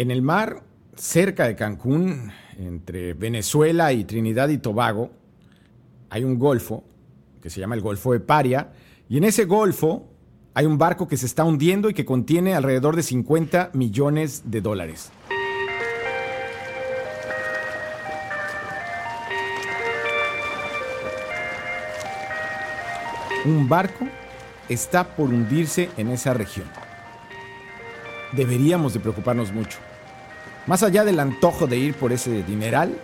En el mar, cerca de Cancún, entre Venezuela y Trinidad y Tobago, hay un golfo que se llama el Golfo de Paria, y en ese golfo hay un barco que se está hundiendo y que contiene alrededor de 50 millones de dólares. Un barco está por hundirse en esa región. Deberíamos de preocuparnos mucho. Más allá del antojo de ir por ese dineral,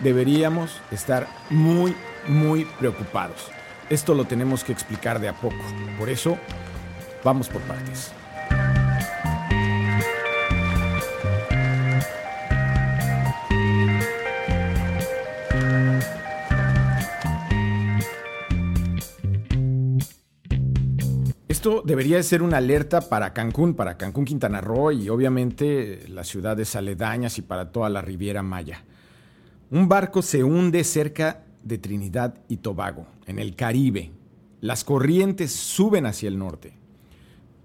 deberíamos estar muy, muy preocupados. Esto lo tenemos que explicar de a poco. Por eso, vamos por partes. Esto debería ser una alerta para Cancún, para Cancún, Quintana Roo y obviamente las ciudades aledañas y para toda la Riviera Maya. Un barco se hunde cerca de Trinidad y Tobago, en el Caribe. Las corrientes suben hacia el norte.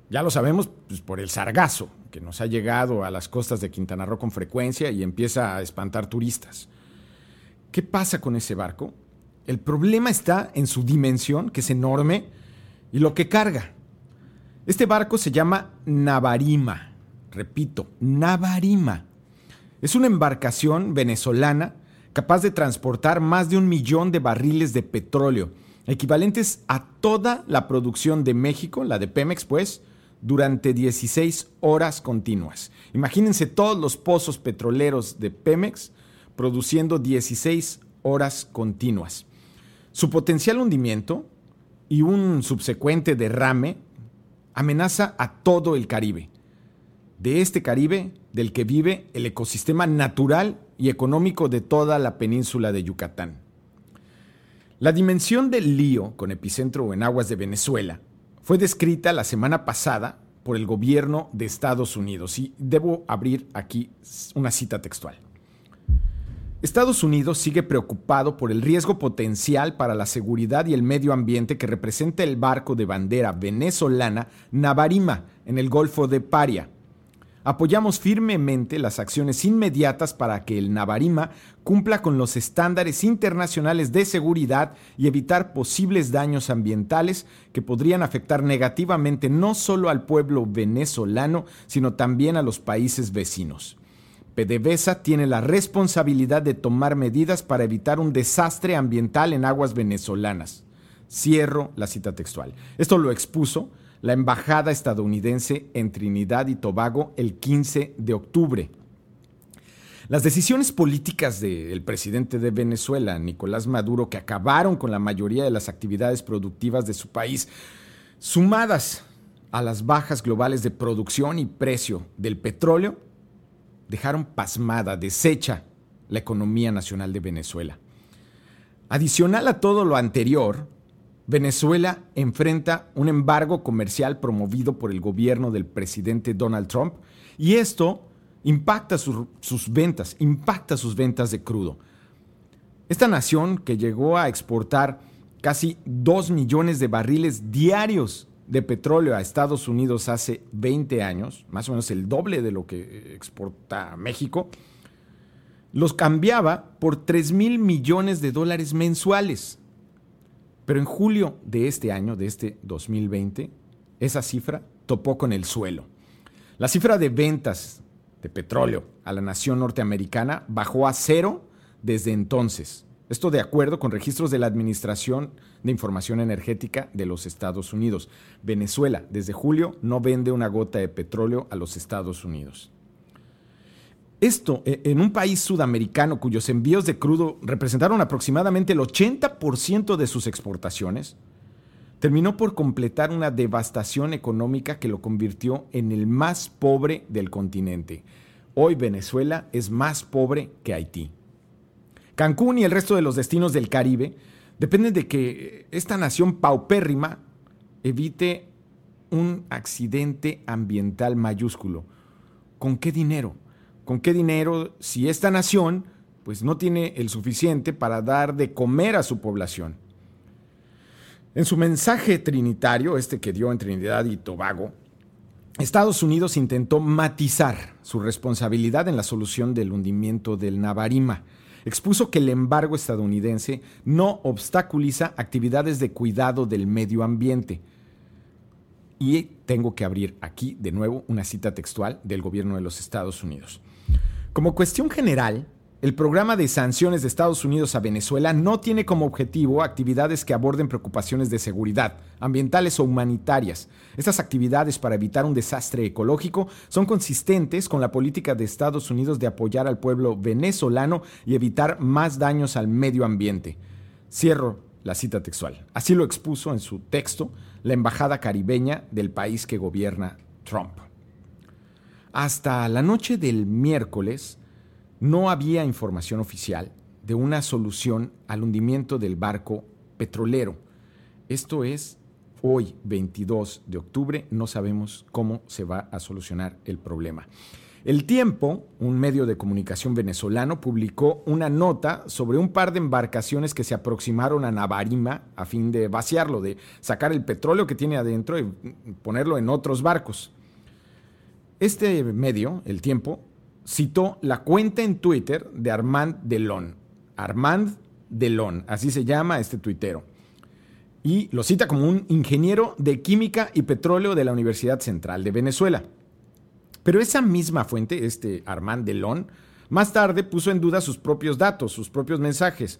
Ya lo sabemos pues, por el sargazo, que nos ha llegado a las costas de Quintana Roo con frecuencia y empieza a espantar turistas. ¿Qué pasa con ese barco? El problema está en su dimensión, que es enorme, y lo que carga. Este barco se llama Navarima. Repito, Navarima. Es una embarcación venezolana capaz de transportar más de un millón de barriles de petróleo, equivalentes a toda la producción de México, la de Pemex, pues, durante 16 horas continuas. Imagínense todos los pozos petroleros de Pemex produciendo 16 horas continuas. Su potencial hundimiento y un subsecuente derrame amenaza a todo el Caribe. De este Caribe del que vive el ecosistema natural y económico de toda la península de Yucatán. La dimensión del lío, con epicentro en aguas de Venezuela, fue descrita la semana pasada por el gobierno de Estados Unidos y debo abrir aquí una cita textual. Estados Unidos sigue preocupado por el riesgo potencial para la seguridad y el medio ambiente que representa el barco de bandera venezolana Navarima en el Golfo de Paria, apoyamos firmemente las acciones inmediatas para que el Navarima cumpla con los estándares internacionales de seguridad y evitar posibles daños ambientales que podrían afectar negativamente no solo al pueblo venezolano, sino también a los países vecinos. PDVSA tiene la responsabilidad de tomar medidas para evitar un desastre ambiental en aguas venezolanas. Cierro la cita textual. Esto lo expuso la embajada estadounidense en Trinidad y Tobago el 15 de octubre. Las decisiones políticas del presidente de Venezuela, Nicolás Maduro, que acabaron con la mayoría de las actividades productivas de su país, sumadas a las bajas globales de producción y precio del petróleo, dejaron pasmada, deshecha la economía nacional de Venezuela. Adicional a todo lo anterior, Venezuela enfrenta un embargo comercial promovido por el gobierno del presidente Donald Trump y esto impacta sus ventas, impacta sus ventas de crudo. Esta nación que llegó a exportar casi 2 millones de barriles diarios de petróleo a Estados Unidos hace 20 años, más o menos el doble de lo que exporta México, los cambiaba por 3 mil millones de dólares mensuales. Pero en julio de este año, de este 2020, esa cifra topó con el suelo. La cifra de ventas de petróleo a la nación norteamericana bajó a cero desde entonces. Esto de acuerdo con registros de la Administración de Información Energética de los Estados Unidos. Venezuela, desde julio, no vende una gota de petróleo a los Estados Unidos. Esto e, en un país sudamericano cuyos envíos de crudo representaron aproximadamente el 80% de sus exportaciones, terminó por completar una devastación económica que lo convirtió en el más pobre del continente. Hoy Venezuela es más pobre que Haití. Cancún y el resto de los destinos del Caribe dependen de que esta nación paupérrima evite un accidente ambiental mayúsculo. ¿Con qué dinero? ¿Con qué dinero si esta nación pues no tiene el suficiente para dar de comer a su población? En su mensaje trinitario, este que dio en Trinidad y Tobago, Estados Unidos intentó matizar su responsabilidad en la solución del hundimiento del Navarima. Expuso que el embargo estadounidense no obstaculiza actividades de cuidado del medio ambiente. Y tengo que abrir aquí de nuevo una cita textual del gobierno de los Estados Unidos. Como cuestión general, el programa de sanciones de Estados Unidos a Venezuela no tiene como objetivo actividades que aborden preocupaciones de seguridad, ambientales o humanitarias. Estas actividades para evitar un desastre ecológico son consistentes con la política de Estados Unidos de apoyar al pueblo venezolano y evitar más daños al medio ambiente. Cierro la cita textual. Así lo expuso en su texto la embajada caribeña del país que gobierna Trump. Hasta la noche del miércoles, no había información oficial de una solución al hundimiento del barco petrolero. Esto es hoy, 22 de octubre, no sabemos cómo se va a solucionar el problema. El Tiempo, un medio de comunicación venezolano, publicó una nota sobre un par de embarcaciones que se aproximaron a Navarima a fin de vaciarlo, de sacar el petróleo que tiene adentro y ponerlo en otros barcos. Este medio, El Tiempo, citó la cuenta en Twitter de Armand Delon. Armand Delon, así se llama este tuitero. Y lo cita como un ingeniero de química y petróleo de la Universidad Central de Venezuela. Pero esa misma fuente, este Armand Delon, más tarde puso en duda sus propios datos, sus propios mensajes,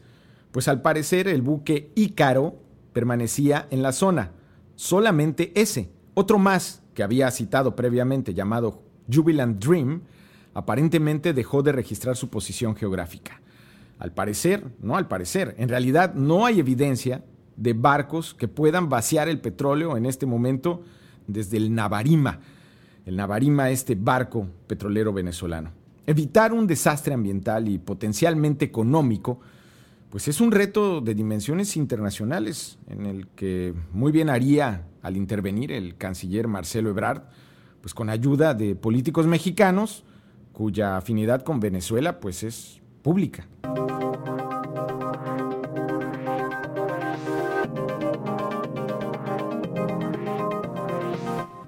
pues al parecer el buque Ícaro permanecía en la zona, solamente ese, otro más que había citado previamente llamado Jubilant Dream, aparentemente dejó de registrar su posición geográfica. Al parecer, no al parecer, en realidad no hay evidencia de barcos que puedan vaciar el petróleo en este momento desde el Navarima, el Navarima, este barco petrolero venezolano. Evitar un desastre ambiental y potencialmente económico, pues es un reto de dimensiones internacionales en el que muy bien haría al intervenir el canciller Marcelo Ebrard, pues con ayuda de políticos mexicanos, cuya afinidad con Venezuela pues es pública.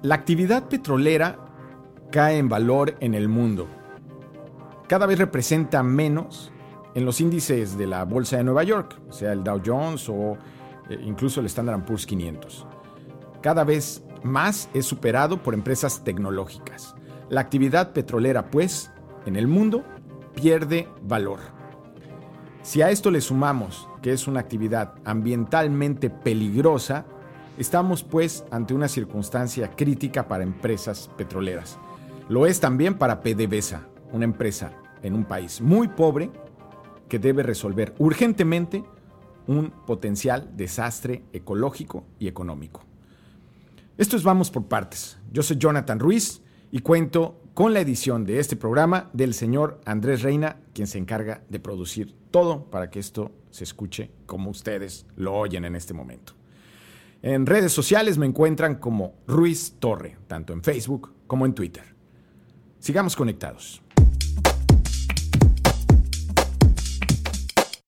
La actividad petrolera cae en valor en el mundo. Cada vez representa menos en los índices de la Bolsa de Nueva York, sea el Dow Jones o eh, incluso el Standard Poor's 500. Cada vez más es superado por empresas tecnológicas. La actividad petrolera, pues, en el mundo pierde valor. Si a esto le sumamos que es una actividad ambientalmente peligrosa, estamos pues ante una circunstancia crítica para empresas petroleras. Lo es también para PDVSA, una empresa en un país muy pobre que debe resolver urgentemente un potencial desastre ecológico y económico. Esto es Vamos por Partes. Yo soy Jonathan Ruiz y cuento con la edición de este programa del señor Andrés Reina, quien se encarga de producir todo para que esto se escuche como ustedes lo oyen en este momento. En redes sociales me encuentran como Ruiz Torre, tanto en Facebook como en Twitter. Sigamos conectados.